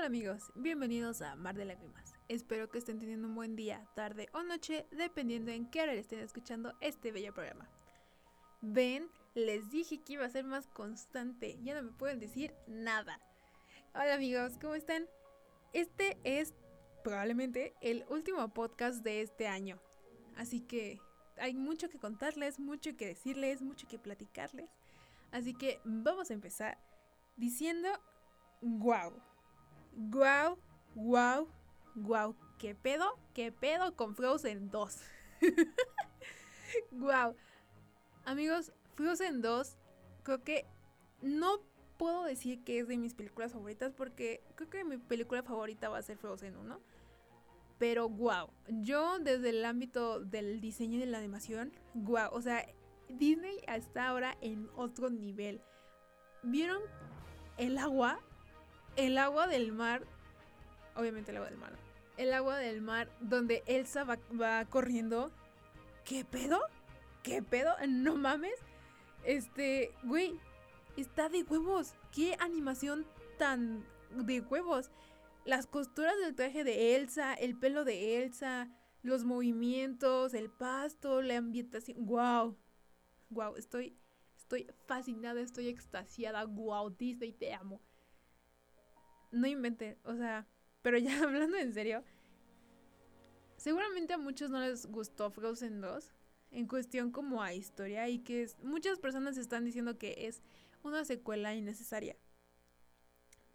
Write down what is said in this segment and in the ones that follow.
Hola amigos, bienvenidos a Mar de Lágrimas. Espero que estén teniendo un buen día, tarde o noche, dependiendo en qué hora estén escuchando este bello programa. Ven, les dije que iba a ser más constante, ya no me pueden decir nada. Hola amigos, ¿cómo están? Este es probablemente el último podcast de este año, así que hay mucho que contarles, mucho que decirles, mucho que platicarles. Así que vamos a empezar diciendo wow. Wow, wow, wow. ¿Qué pedo? ¿Qué pedo con Frozen 2? wow. Amigos, Frozen 2 creo que no puedo decir que es de mis películas favoritas porque creo que mi película favorita va a ser Frozen 1. Pero wow, yo desde el ámbito del diseño y de la animación, wow, o sea, Disney está ahora en otro nivel. ¿Vieron el agua? El agua del mar, obviamente el agua del mar, el agua del mar donde Elsa va, corriendo. ¿Qué pedo? ¿Qué pedo? No mames. Este, güey, está de huevos. ¿Qué animación tan de huevos? Las costuras del traje de Elsa, el pelo de Elsa, los movimientos, el pasto, la ambientación. ¡Wow! ¡Wow! Estoy, estoy fascinada, estoy extasiada. ¡Wow! Disney, te amo no inventen, o sea, pero ya hablando en serio, seguramente a muchos no les gustó Frozen 2 en cuestión como a historia y que muchas personas están diciendo que es una secuela innecesaria.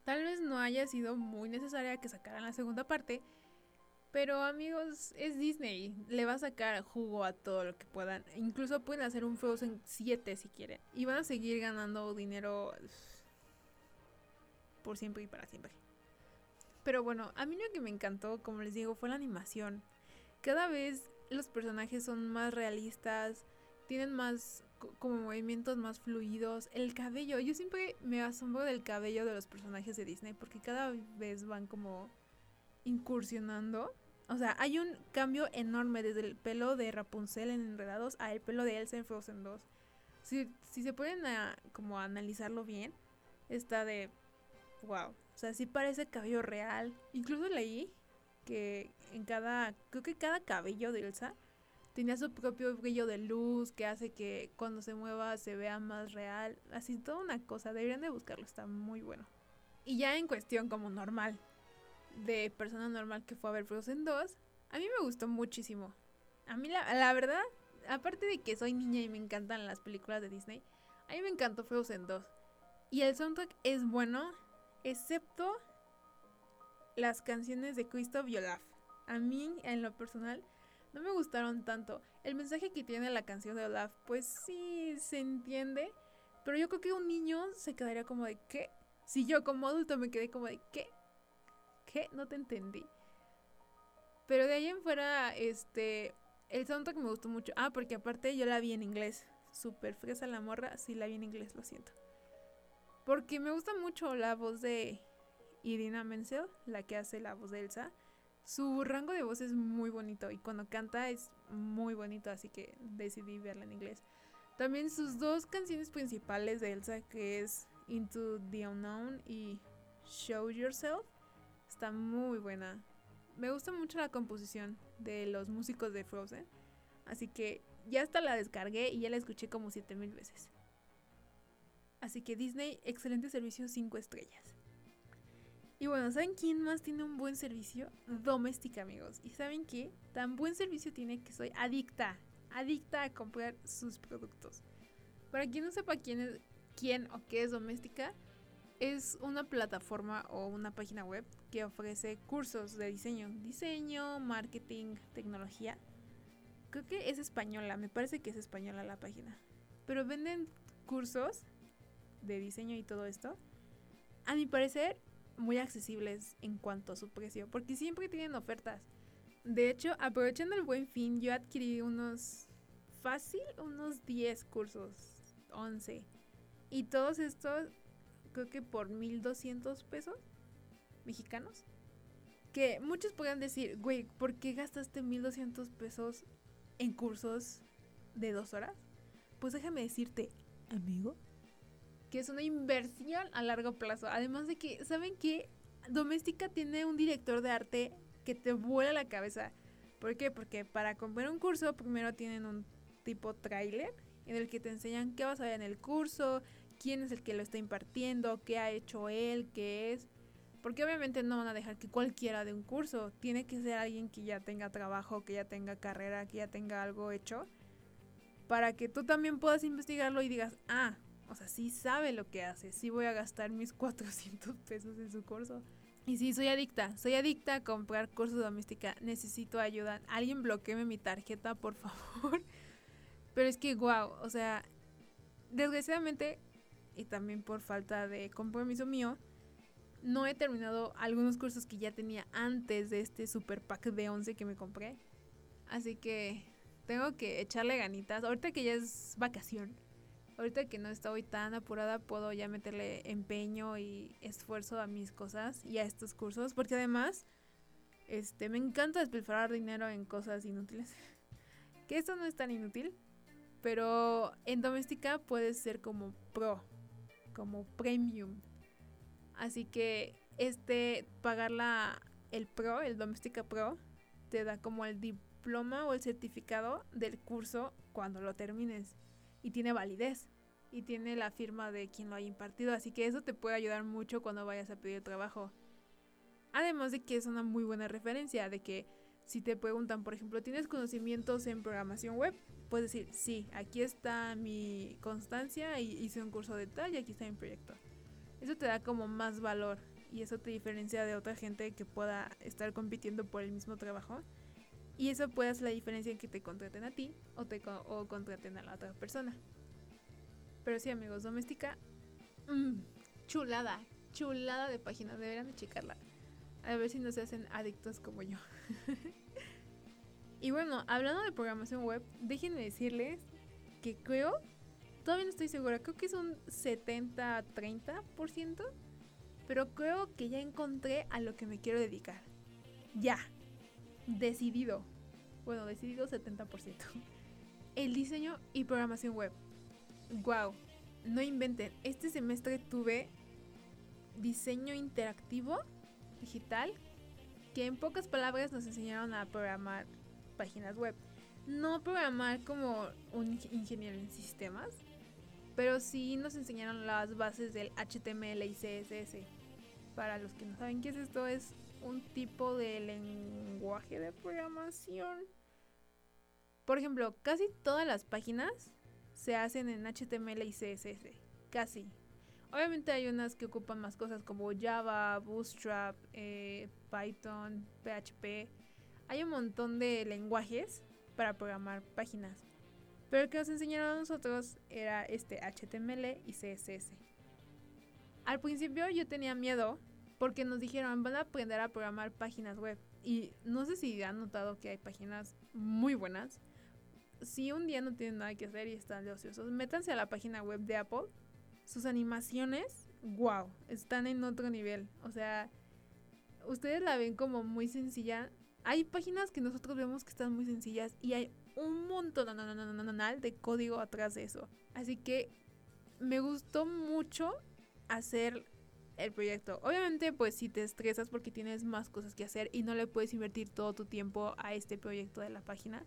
Tal vez no haya sido muy necesaria que sacaran la segunda parte, pero amigos, es Disney, le va a sacar jugo a todo lo que puedan. Incluso pueden hacer un Frozen 7 si quieren. Y van a seguir ganando dinero por siempre y para siempre. Pero bueno, a mí lo que me encantó, como les digo, fue la animación. Cada vez los personajes son más realistas, tienen más como movimientos más fluidos. El cabello, yo siempre me asombro del cabello de los personajes de Disney porque cada vez van como incursionando. O sea, hay un cambio enorme desde el pelo de Rapunzel en Enredados a el pelo de Elsa en Frozen 2. Si, si se pueden como analizarlo bien, está de wow. O sea, sí parece cabello real. Incluso leí que en cada, creo que cada cabello de Elsa tenía su propio brillo de luz que hace que cuando se mueva se vea más real. Así toda una cosa, deberían de buscarlo, está muy bueno. Y ya en cuestión como normal, de persona normal que fue a ver Frozen 2, a mí me gustó muchísimo. A mí la, la verdad, aparte de que soy niña y me encantan las películas de Disney, a mí me encantó Frozen 2. Y el soundtrack es bueno, excepto las canciones de Christoph Yolaf. A mí, en lo personal, no me gustaron tanto. El mensaje que tiene la canción de Olaf, pues sí se entiende, pero yo creo que un niño se quedaría como de ¿qué? Si yo como adulto me quedé como de ¿qué? ¿Qué? No te entendí. Pero de ahí en fuera, este, el soundtrack me gustó mucho. Ah, porque aparte yo la vi en inglés. Súper fresa la morra, sí la vi en inglés, lo siento. Porque me gusta mucho la voz de Irina Menzel, la que hace la voz de Elsa. Su rango de voz es muy bonito y cuando canta es muy bonito, así que decidí verla en inglés. También sus dos canciones principales de Elsa, que es Into the Unknown y Show Yourself, está muy buena. Me gusta mucho la composición de los músicos de Frozen, así que ya hasta la descargué y ya la escuché como 7000 veces. Así que Disney, excelente servicio 5 estrellas. Y bueno, ¿saben quién más tiene un buen servicio? Doméstica, amigos. ¿Y saben qué? Tan buen servicio tiene que soy adicta. Adicta a comprar sus productos. Para quien no sepa quién es quién o qué es Doméstica, es una plataforma o una página web que ofrece cursos de diseño, diseño, marketing, tecnología. Creo que es española, me parece que es española la página. Pero venden cursos de diseño y todo esto, a mi parecer, muy accesibles en cuanto a su precio, porque siempre tienen ofertas. De hecho, aprovechando el buen fin, yo adquirí unos fácil, unos 10 cursos, 11. Y todos estos, creo que por 1200 pesos mexicanos. Que muchos podrían decir, güey, ¿por qué gastaste 1200 pesos en cursos de dos horas? Pues déjame decirte, amigo, que es una inversión a largo plazo. Además de que, ¿saben qué? Doméstica tiene un director de arte que te vuela la cabeza. ¿Por qué? Porque para comprar un curso primero tienen un tipo trailer en el que te enseñan qué vas a ver en el curso, quién es el que lo está impartiendo, qué ha hecho él, qué es. Porque obviamente no van a dejar que cualquiera de un curso. Tiene que ser alguien que ya tenga trabajo, que ya tenga carrera, que ya tenga algo hecho. Para que tú también puedas investigarlo y digas, ah, o sea, sí sabe lo que hace. Sí voy a gastar mis 400 pesos en su curso. Y sí, soy adicta. Soy adicta a comprar cursos de doméstica. Necesito ayuda. Alguien bloqueeme mi tarjeta, por favor. Pero es que, wow, o sea, desgraciadamente, y también por falta de compromiso mío, no he terminado algunos cursos que ya tenía antes de este super pack de 11 que me compré. Así que tengo que echarle ganitas. Ahorita que ya es vacación, ahorita que no estoy tan apurada, puedo ya meterle empeño y esfuerzo a mis cosas y a estos cursos. Porque además, este, me encanta despilfarrar dinero en cosas inútiles. que esto no es tan inútil, pero en doméstica puedes ser como pro, como premium. Así que este pagar la el pro, el doméstica pro te da como el diploma o el certificado del curso cuando lo termines y tiene validez y tiene la firma de quien lo haya impartido, así que eso te puede ayudar mucho cuando vayas a pedir trabajo. Además de que es una muy buena referencia de que si te preguntan, por ejemplo, ¿tienes conocimientos en programación web? puedes decir, sí, aquí está mi constancia y hice un curso de tal y aquí está mi proyecto. Eso te da como más valor y eso te diferencia de otra gente que pueda estar compitiendo por el mismo trabajo. Y eso puede hacer la diferencia en que te contraten a ti o, te o contraten a la otra persona. Pero sí, amigos, doméstica, mm, chulada, chulada de página, deberían de checarla. A ver si no se hacen adictos como yo. Y bueno, hablando de programación web, déjenme decirles que creo, todavía no estoy segura, creo que es un 70-30%, pero creo que ya encontré a lo que me quiero dedicar. Ya, decidido. Bueno, decidido 70%. El diseño y programación web. Wow, no inventen. Este semestre tuve diseño interactivo digital que en pocas palabras nos enseñaron a programar páginas web. No programar como un ingeniero en sistemas, pero sí nos enseñaron las bases del HTML y CSS. Para los que no saben qué es esto, es un tipo de lenguaje de programación. Por ejemplo, casi todas las páginas se hacen en HTML y CSS. Casi. Obviamente hay unas que ocupan más cosas como Java, Bootstrap, eh, Python, PHP hay un montón de lenguajes para programar páginas. Pero el que nos enseñaron a nosotros era este HTML y CSS. Al principio yo tenía miedo porque nos dijeron van a aprender a programar páginas web. Y no sé si han notado que hay páginas muy buenas. Si un día no tienen nada que hacer y están de ociosos, métanse a la página web de Apple. Sus animaciones, wow, están en otro nivel. O sea, ustedes la ven como muy sencilla, hay páginas que nosotros vemos que están muy sencillas y hay un montón de código atrás de eso. Así que me gustó mucho hacer el proyecto. Obviamente, pues si te estresas porque tienes más cosas que hacer y no le puedes invertir todo tu tiempo a este proyecto de la página.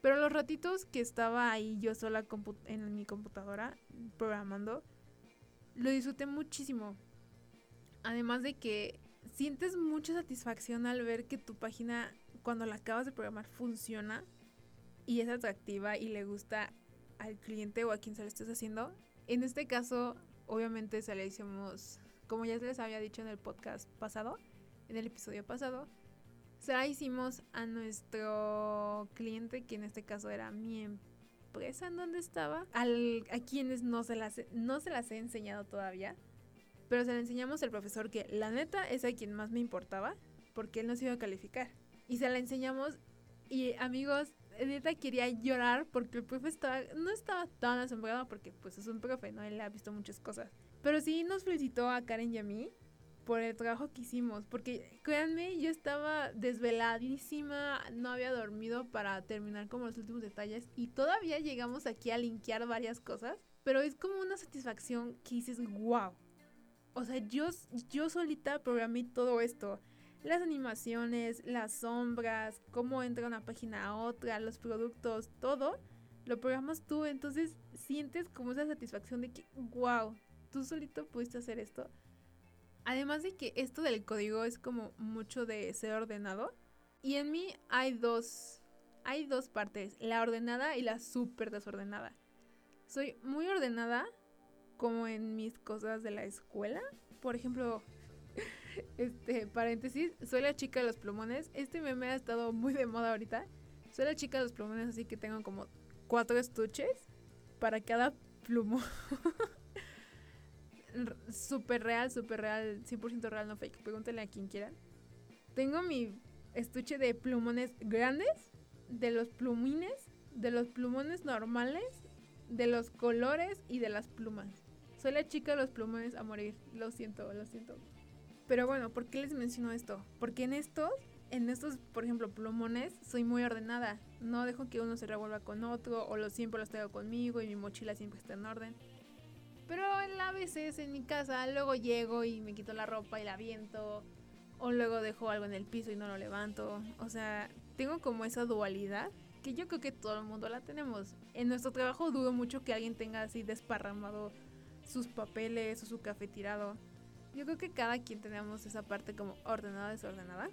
Pero los ratitos que estaba ahí yo sola en mi computadora programando, lo disfruté muchísimo. Además de que sientes mucha satisfacción al ver que tu página, cuando la acabas de programar, funciona y es atractiva y le gusta al cliente o a quien se lo estés haciendo. En este caso, obviamente se le hicimos, como ya les había dicho en el podcast pasado, en el episodio pasado, se la hicimos a nuestro cliente, que en este caso era mi empresa en donde estaba, a quienes no se, las, no se las he enseñado todavía. Pero se le enseñamos al profesor que la neta es a quien más me importaba, porque él nos iba a calificar. Y se la enseñamos y amigos, neta quería llorar porque el profe estaba, no estaba tan asombrado porque pues es un profe, ¿no? Él ha visto muchas cosas. Pero sí nos felicitó a Karen y a mí por el trabajo que hicimos, porque créanme, yo estaba desveladísima, no había dormido para terminar como los últimos detalles y todavía llegamos aquí a linkear varias cosas, pero es como una satisfacción que dices, wow, O sea, yo, yo solita programé todo esto. Las animaciones, las sombras, cómo entra una página a otra, los productos, todo lo programas tú. Entonces sientes como esa satisfacción de que, wow, tú solito pudiste hacer esto. Además de que esto del código es como mucho de ser ordenado. Y en mí hay dos, hay dos partes, la ordenada y la súper desordenada. Soy muy ordenada como en mis cosas de la escuela. Por ejemplo, este, paréntesis, soy la chica de los plumones. Este meme ha estado muy de moda ahorita. Soy la chica de los plumones, así que tengo como cuatro estuches para cada plumón. súper real, súper real, 100% real, no fake. Pregúntenle a quien quieran. Tengo mi estuche de plumones grandes, de los plumines, de los plumones normales, de los colores y de las plumas. Soy la chica de los plumones a morir. Lo siento, lo siento. Pero bueno, ¿por qué les menciono esto? Porque en estos, en estos, por ejemplo, plumones, soy muy ordenada. No dejo que uno se revuelva con otro, o los siempre los tengo conmigo y mi mochila siempre está en orden. Pero en a veces en mi casa luego llego y me quito la ropa y la viento. O luego dejo algo en el piso y no lo levanto. O sea, tengo como esa dualidad que yo creo que todo el mundo la tenemos. En nuestro trabajo dudo mucho que alguien tenga así desparramado sus papeles o su café tirado. Yo creo que cada quien tenemos esa parte como ordenada, desordenada.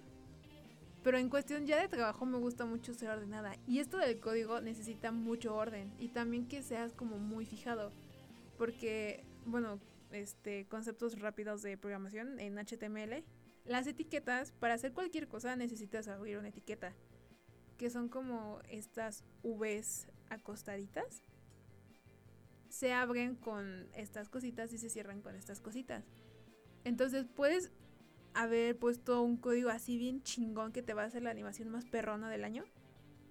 Pero en cuestión ya de trabajo me gusta mucho ser ordenada. Y esto del código necesita mucho orden. Y también que seas como muy fijado porque, bueno, este, conceptos rápidos de programación en HTML, las etiquetas, para hacer cualquier cosa necesitas abrir una etiqueta, que son como estas Vs acostaditas. Se abren con estas cositas y se cierran con estas cositas. Entonces puedes haber puesto un código así bien chingón que te va a hacer la animación más perrona del año,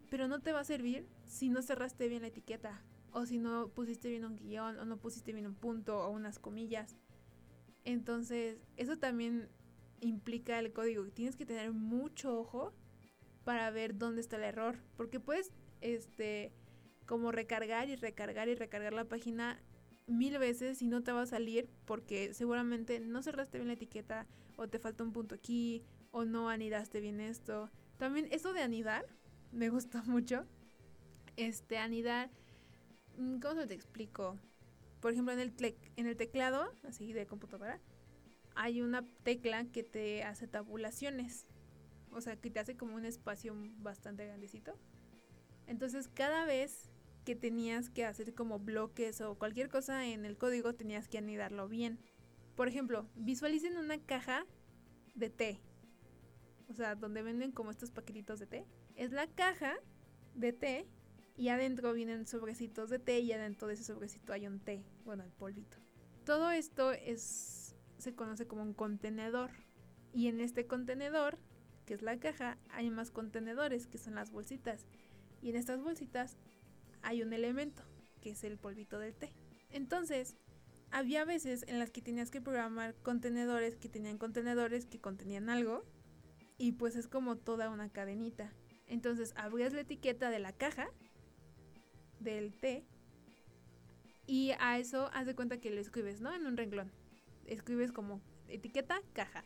pero no te va a servir si no cerraste bien la etiqueta o si no pusiste bien un guion, o no pusiste bien un punto o unas comillas. Entonces, eso también implica el código. Tienes que tener mucho ojo para ver dónde está el error. Porque puedes, este, como recargar y recargar y recargar la página mil veces y no te va a salir porque seguramente no cerraste bien la etiqueta o te falta un punto aquí o no anidaste bien esto. También eso de anidar me gusta mucho. Este, anidar Mm, ¿Cómo se te explico? Por ejemplo, en el, en el teclado, así de computadora, hay una tecla que te hace tabulaciones. O sea, que te hace como un espacio bastante grandecito. Entonces, cada vez que tenías que hacer como bloques o cualquier cosa en el código, tenías que anidarlo bien. Por ejemplo, visualicen una caja de té. O sea, donde venden como estos paquetitos de té. Es la caja de té y adentro vienen sobrecitos de té y adentro de ese sobrecito hay un té, bueno, el polvito. Todo esto es se conoce como un contenedor y en este contenedor, que es la caja, hay más contenedores que son las bolsitas y en estas bolsitas hay un elemento que es el polvito del té. Entonces, había veces en las que tenías que programar contenedores que tenían contenedores que contenían algo y pues es como toda una cadenita. Entonces abrías la etiqueta de la caja del té. Y a eso haz de cuenta que lo escribes, ¿no? En un renglón. Escribes como etiqueta, caja.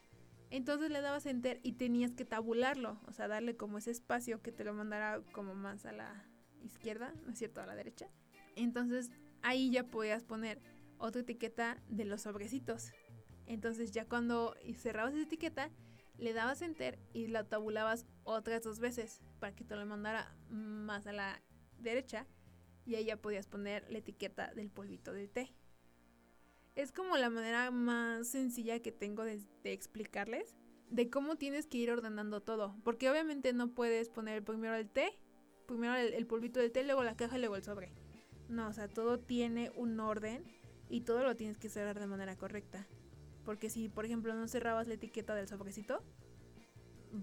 Entonces le dabas enter y tenías que tabularlo, o sea, darle como ese espacio que te lo mandara como más a la izquierda, ¿no es cierto? A la derecha. Entonces ahí ya podías poner otra etiqueta de los sobrecitos. Entonces ya cuando cerrabas esa etiqueta, le dabas enter y la tabulabas otras dos veces para que te lo mandara más a la derecha y ahí ya podías poner la etiqueta del polvito de té. Es como la manera más sencilla que tengo de, explicarles de cómo tienes que ir ordenando todo. Porque obviamente no puedes poner primero el té, primero el, polvito del té, luego la caja y luego el sobre. No, o sea, todo tiene un orden y todo lo tienes que cerrar de manera correcta. Porque si, por ejemplo, no cerrabas la etiqueta del sobrecito,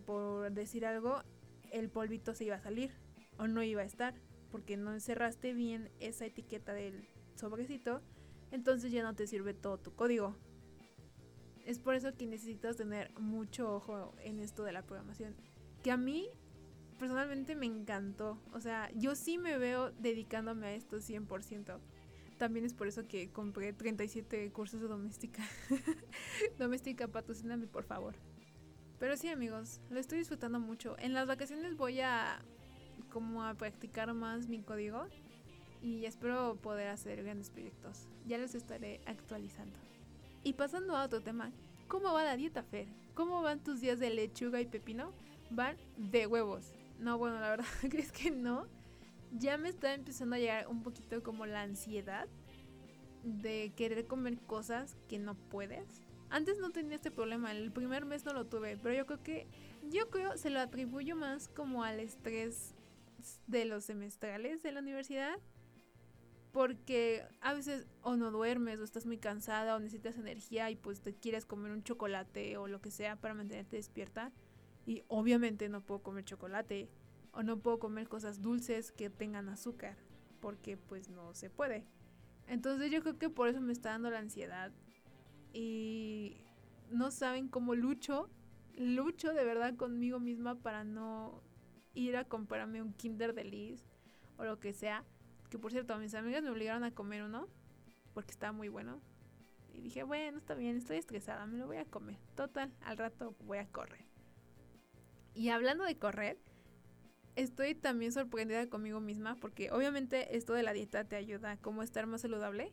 por decir algo, el polvito se iba a salir o no iba a estar porque no encerraste bien esa etiqueta del sobrecito, entonces ya no te sirve todo tu código. Es por eso que necesitas tener mucho ojo en esto de la programación. Que a mí personalmente me encantó. O sea, yo sí me veo dedicándome a esto 100%. también es por eso que compré 37 cursos de doméstica. doméstica, patrocíname por favor. Pero sí, amigos, lo estoy disfrutando mucho. En las vacaciones voy a como a practicar más mi código y espero poder hacer grandes proyectos. Ya los estaré actualizando. Y pasando a otro tema, ¿cómo va la dieta, Fer? ¿Cómo van tus días de lechuga y pepino? Van de huevos. No, bueno, la verdad es que no. Ya me está empezando a llegar un poquito como la ansiedad de querer comer cosas que no puedes. Antes no tenía este problema, el primer mes no lo tuve, pero yo creo que yo creo se lo atribuyo más como al estrés de los semestrales de la universidad porque a veces o no duermes o estás muy cansada o necesitas energía y pues te quieres comer un chocolate o lo que sea para mantenerte despierta y obviamente no puedo comer chocolate o no puedo comer cosas dulces que tengan azúcar porque pues no se puede. Entonces yo creo que por eso me está dando la ansiedad y no saben cómo lucho, lucho de verdad conmigo misma para no ir a comprarme un Kinder Delice o lo que sea que por cierto, mis amigas me obligaron a comer uno porque estaba muy bueno. Y dije, bueno, está bien, estoy estresada, me lo voy a comer. Total, al rato voy a correr. Y hablando de correr, estoy también sorprendida conmigo misma porque obviamente esto de la dieta te ayuda a estar más saludable,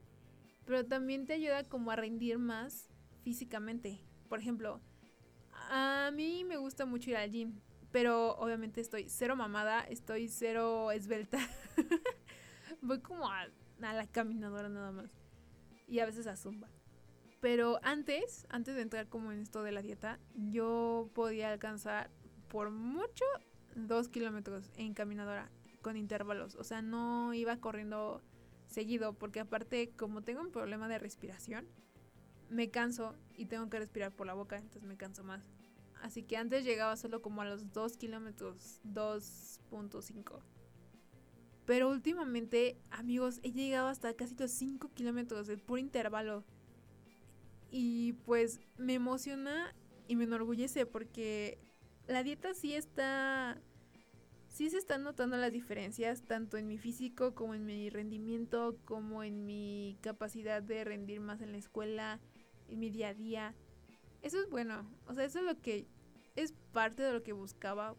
pero también te ayuda como a rendir más físicamente. Por ejemplo, a mí me gusta mucho ir al gym, pero obviamente estoy cero mamada, estoy cero esbelta. Voy como a, la caminadora nada más. Y a veces a zumba. Pero antes, antes de entrar como en esto de la dieta, yo podía alcanzar por mucho dos kilómetros en caminadora con intervalos. O sea, no iba corriendo seguido porque aparte como tengo un problema de respiración, me canso y tengo que respirar por la boca, entonces me canso más. Así que antes llegaba solo como a los 2 kilómetros, 2.5. Pero últimamente, amigos, he llegado hasta casi los 5 kilómetros de puro intervalo. Y pues me emociona y me enorgullece porque la dieta sí está... Sí se están notando las diferencias, tanto en mi físico como en mi rendimiento, como en mi capacidad de rendir más en la escuela, en mi día a día. Eso es bueno, o sea, eso es lo que es parte de lo que buscaba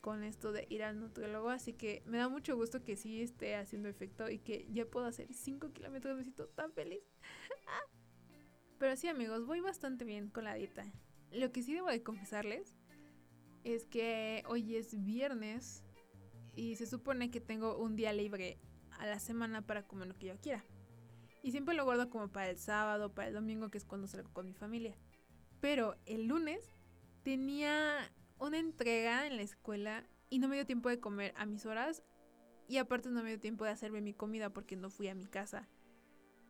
con esto de ir al nutriólogo, así que me da mucho gusto que sí esté haciendo efecto y que ya puedo hacer 5 kilómetros, me siento tan feliz. Pero sí amigos, voy bastante bien con la dieta. Lo que sí debo de confesarles es que hoy es viernes y se supone que tengo un día libre a la semana para comer lo que yo quiera. Y siempre lo guardo como para el sábado, para el domingo, que es cuando salgo con mi familia. Pero el lunes tenía una entrega en la escuela y no me dio tiempo de comer a mis horas y aparte no me dio tiempo de hacerme mi comida porque no fui a mi casa.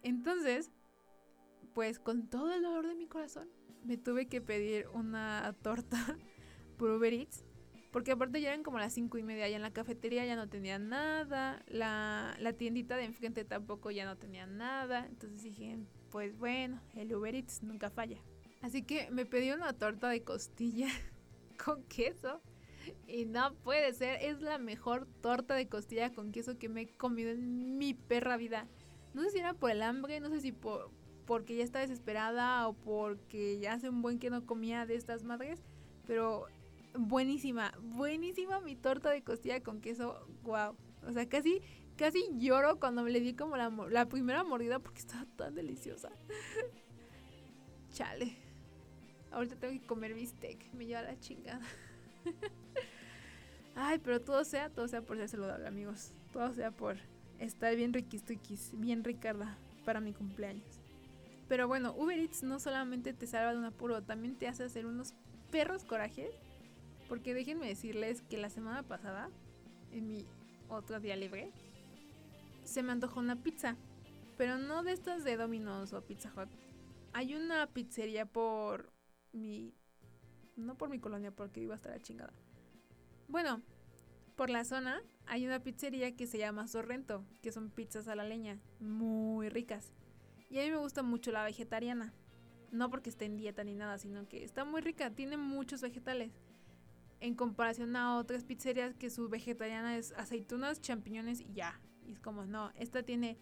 Entonces, pues con todo el dolor de mi corazón, me tuve que pedir una torta por Uber Eats. Porque aparte ya eran como las cinco y media, ya en la cafetería ya no tenía nada, la, la tiendita de enfrente tampoco ya no tenía nada. Entonces dije, pues bueno, el Uber Eats nunca falla. Así que me pedí una torta de costilla con queso. Y no puede ser, es la mejor torta de costilla con queso que me he comido en mi perra vida. No sé si era por el hambre, no sé si por, porque ya está desesperada o porque ya hace un buen que no comía de estas madres, pero buenísima, buenísima mi torta de costilla con queso, wow. O sea, casi, casi lloro cuando me le di como la, primera mordida porque estaba tan deliciosa. Chale. Ahorita tengo que comer bistec. Me lleva la chingada. Ay, pero todo sea, todo sea por ser saludable, amigos. Todo sea por estar bien riquistuquis, bien ricarda para mi cumpleaños. Pero bueno, Uber Eats no solamente te salva de un apuro, también te hace hacer unos perros corajes. Porque déjenme decirles que la semana pasada, en mi otro día libre, se me antojó una pizza. Pero no de estas de Domino's o Pizza Hut. Hay una pizzería por mi... No por mi colonia, porque iba a estar a chingada. Bueno, por la zona hay una pizzería que se llama Sorrento, que son pizzas a la leña, muy ricas. Y a mí me gusta mucho la vegetariana. No porque esté en dieta ni nada, sino que está muy rica, tiene muchos vegetales. En comparación a otras pizzerías que su vegetariana es aceitunas, champiñones y ya. Y es como, no, esta tiene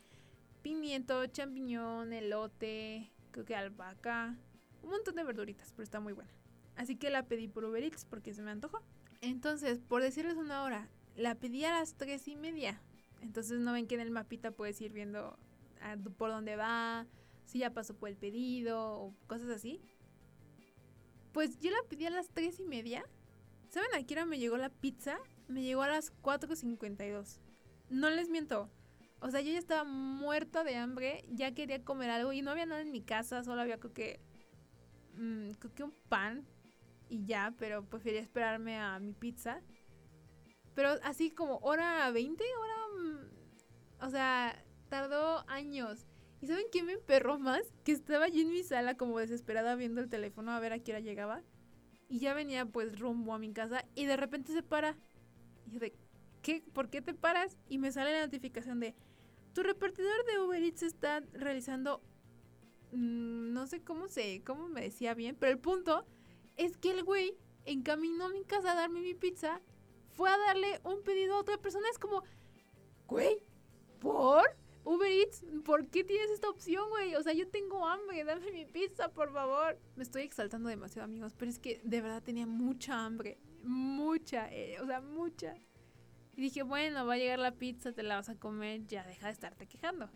pimiento, champiñón, elote, creo que albahaca, un montón de verduritas, pero está muy buena. Así que la pedí por Uber Eats porque se me antojó. Entonces, por decirles una hora, la pedí a las tres y media. Entonces no ven que en el mapita puedes ir viendo ah, por dónde va, si ya pasó por el pedido o cosas así. Pues yo la pedí a las tres y media. ¿Saben a qué hora me llegó la pizza? Me llegó a las 4.52. No les miento. O sea, yo ya estaba muerta de hambre, ya quería comer algo y no había nada en mi casa, solo había creo que, mm, que un pan y ya, pero prefería esperarme a mi pizza. Pero así como hora 20, hora... Mm, o sea, tardó años. ¿Y saben qué me emperró más? Que estaba yo en mi sala como desesperada viendo el teléfono a ver a qué hora llegaba. Y ya venía pues rumbo a mi casa y de repente se para. Y yo de, ¿qué? ¿Por qué te paras? Y me sale la notificación de, tu repartidor de Uber Eats está realizando... Mm, no sé cómo se, cómo me decía bien, pero el punto es que el güey encaminó a mi casa a darme mi pizza, fue a darle un pedido a otra persona. Es como, güey, ¿por? Uber Eats, ¿por qué tienes esta opción, güey? O sea, yo tengo hambre, dame mi pizza, por favor. Me estoy exaltando demasiado, amigos, pero es que de verdad tenía mucha hambre. Mucha, eh, o sea, mucha. Y dije, bueno, va a llegar la pizza, te la vas a comer, ya deja de estarte quejando.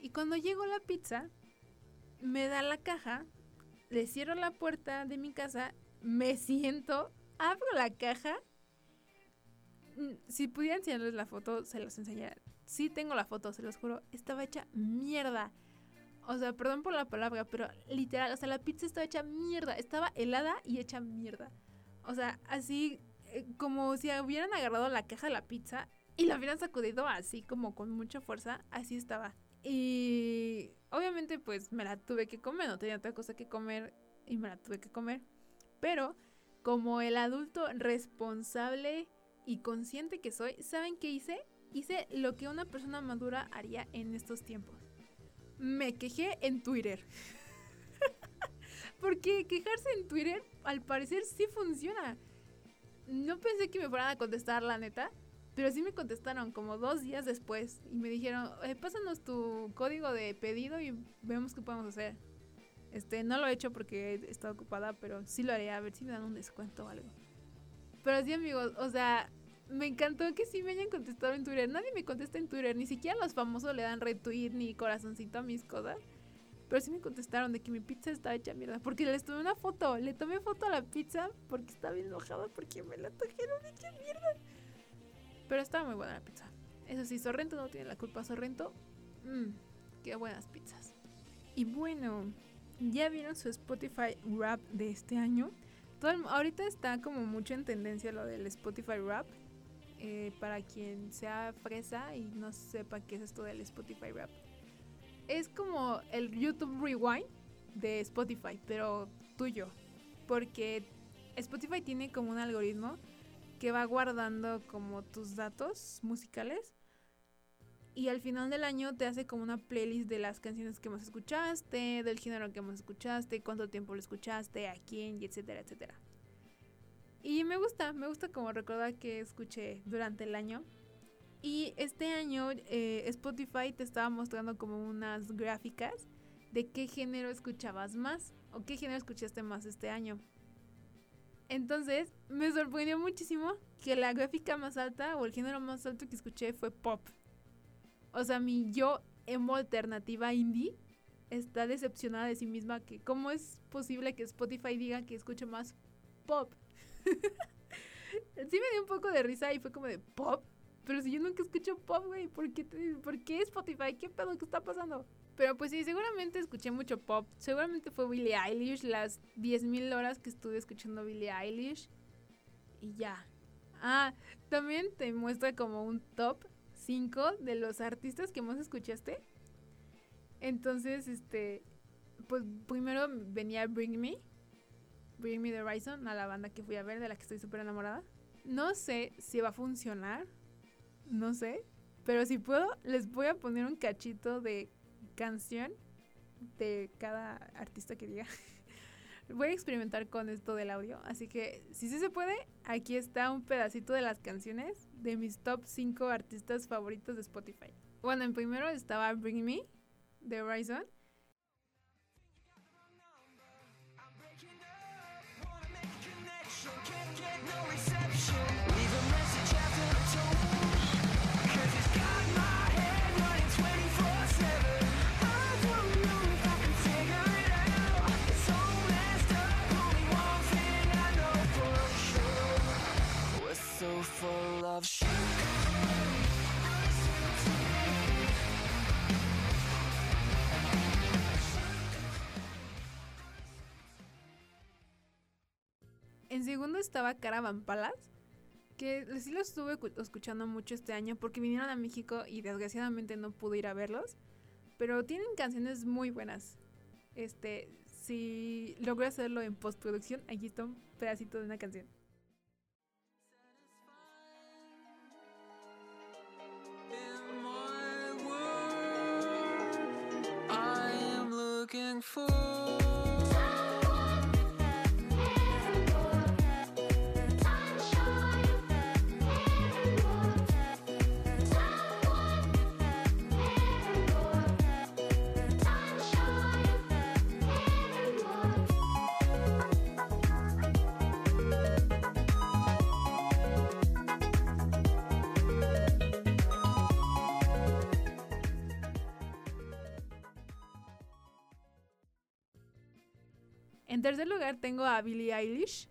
Y cuando llegó la pizza, me da la caja, le cierro la puerta de mi casa, me siento, abro la caja. Mm, si pudiera enseñarles la foto, se los enseñaría sí tengo la foto, se los juro, estaba hecha mierda. O sea, perdón por la palabra, pero literal, o sea, la pizza estaba hecha mierda. Estaba helada y hecha mierda. O sea, así eh, como si hubieran agarrado la caja de la pizza y la hubieran sacudido así como con mucha fuerza, así estaba. Y obviamente pues me la tuve que comer, no tenía otra cosa que comer y me la tuve que comer. Pero como el adulto responsable y consciente que soy, ¿saben qué hice? Hice lo que una persona madura haría en estos tiempos. Me quejé en Twitter. Porque quejarse en Twitter al parecer sí funciona. No pensé que me fueran a contestar, la neta. Pero sí me contestaron como dos días después. Y me dijeron, eh, pásanos tu código de pedido y vemos qué podemos hacer. Este, no lo he hecho porque he estado ocupada, pero sí lo haré a ver si me dan un descuento o algo. Pero sí, amigos, o sea, me encantó que sí me hayan contestado en Twitter. Nadie me contesta en Twitter, ni siquiera los famosos le dan retweet ni corazoncito a mis cosas. Pero sí me contestaron de que mi pizza estaba hecha mierda. Porque les tomé una foto. Le tomé foto a la pizza porque estaba bien enojada porque me la trajeron hecha mierda. Pero estaba muy buena la pizza. Eso sí, Sorrento no tiene la culpa. Sorrento, mmm, qué buenas pizzas. Y bueno, ya vieron su Spotify Rap de este año. Todo ahorita está como mucho en tendencia lo del Spotify Rap eh, para quien sea fresa y no sepa qué es esto del Spotify Rap. Es como el YouTube Rewind de Spotify, pero tuyo. Porque Spotify tiene como un algoritmo que va guardando como tus datos musicales y al final del año te hace como una playlist de las canciones que más escuchaste, del género que más escuchaste, cuánto tiempo lo escuchaste, a quién, y etcétera, etcétera. Y me gusta, me gusta como recordar que escuché durante el año. Y este año eh, Spotify te estaba mostrando como unas gráficas de qué género escuchabas más o qué género escuchaste más este año. Entonces me sorprendió muchísimo que la gráfica más alta o el género más alto que escuché fue pop. O sea, mi yo emo alternativa indie está decepcionada de sí misma que cómo es posible que Spotify diga que escucho más pop. sí me dio un poco de risa y fue como de pop. Pero si yo nunca escucho pop, güey, ¿por qué, ¿por qué Spotify? ¿Qué pedo? ¿Qué está pasando? Pero pues sí, seguramente escuché mucho pop. Seguramente fue Billie Eilish, las 10.000 horas que estuve escuchando Billie Eilish. Y ya. Ah, también te muestra como un top 5 de los artistas que más escuchaste. Entonces, este, pues primero venía Bring Me, Bring Me the Horizon, a la banda que fui a ver, de la que estoy súper enamorada. No sé si va a funcionar, no sé, pero si puedo, les voy a poner un cachito de canción de cada artista que diga. voy a experimentar con esto del audio, así que si sí se puede, aquí está un pedacito de las canciones de mis top 5 artistas favoritos de Spotify. Bueno, en primero estaba Bring Me de Horizon. Estaba Caravan Palace, que sí lo estuve escuchando mucho este año porque vinieron a México y desgraciadamente no pude ir a verlos, pero tienen canciones muy buenas. Este, si logro hacerlo en postproducción, aquí está un pedacito de una canción. En tercer lugar tengo a Billie Eilish.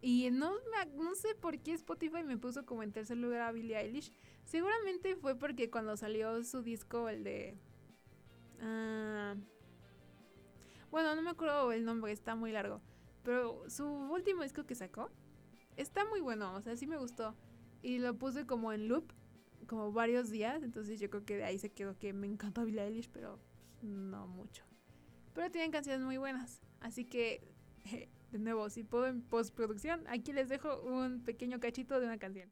Y no, no sé por qué Spotify me puso como en tercer lugar a Billie Eilish. Seguramente fue porque cuando salió su disco, el de... Ah, bueno, no me acuerdo el nombre, está muy largo. Pero su último disco que sacó está muy bueno, o sea, sí me gustó. Y lo puse como en loop, como varios días. Entonces yo creo que de ahí se quedó que me encanta Billie Eilish, pero no mucho. Pero tienen canciones muy buenas. Así que, de nuevo, si puedo en postproducción, aquí les dejo un pequeño cachito de una canción.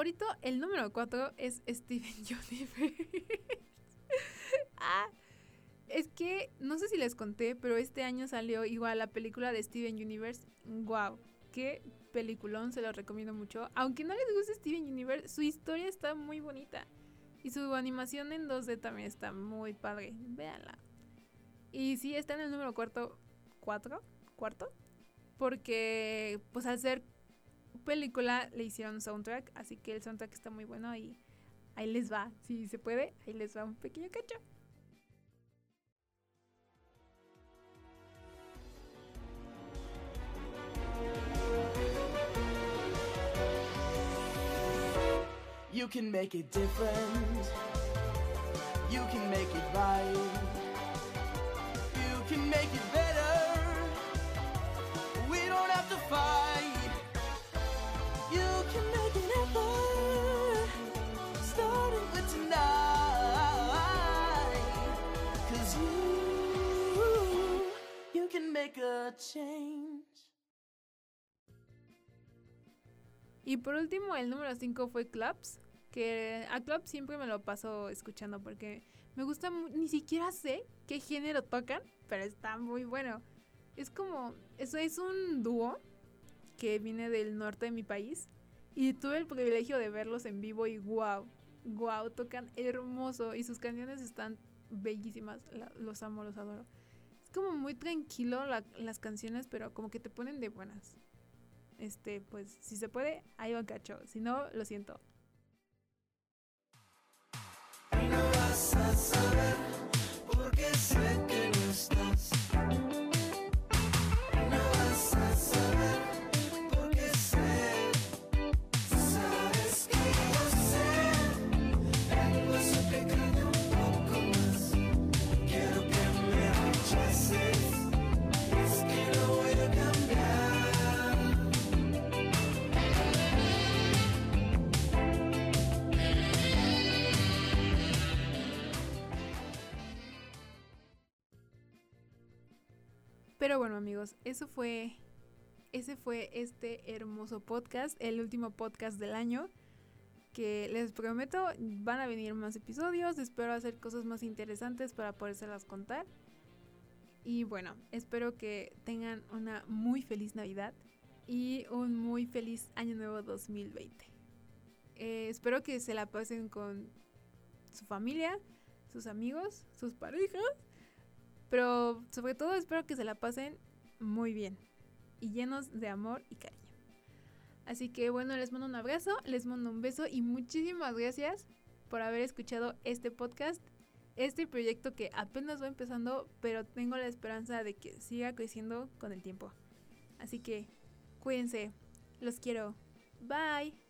Favorito, el número 4, es Steven Universe. ah, es que no sé si les conté, pero este año salió igual la película de Steven Universe. ¡Wow! ¡Qué peliculón! Se lo recomiendo mucho. Aunque no les guste Steven Universe, su historia está muy bonita. Y su animación en 2D también está muy padre. Véanla. Y sí, está en el número cuarto. ¿Cuatro? ¿Cuarto? Porque, pues al ser película le hicieron soundtrack, así que el soundtrack está muy bueno y ahí les va, si se puede, ahí les va un pequeño cacho. You can make it different. You can make it right. You can make it better. Y por último, el número 5 fue Clubs, que a Clubs siempre me lo paso escuchando porque me gusta, ni siquiera sé qué género tocan, pero está muy bueno. Es como, eso es un dúo que viene del norte de mi país y tuve el privilegio de verlos en vivo y wow, wow, tocan hermoso y sus canciones están bellísimas, los amo, los adoro como muy tranquilo las canciones, pero como que te ponen de buenas. Este, pues si se puede, ahí va cacho. Si no, lo siento. No vas a saber porque sé que no estás. Pero bueno, amigos, eso fue ese fue este hermoso podcast, el último podcast del año. Que les prometo, van a venir más episodios. Espero hacer cosas más interesantes para podérselas contar. Y bueno, espero que tengan una muy feliz Navidad y un muy feliz Año Nuevo 2020. Eh, espero que se la pasen con su familia, sus amigos, sus parejas. Pero sobre todo espero que se la pasen muy bien y llenos de amor y cariño. Así que bueno, les mando un abrazo, les mando un beso y muchísimas gracias por haber escuchado este podcast, este proyecto que apenas va empezando, pero tengo la esperanza de que siga creciendo con el tiempo. Así que cuídense, los quiero, bye.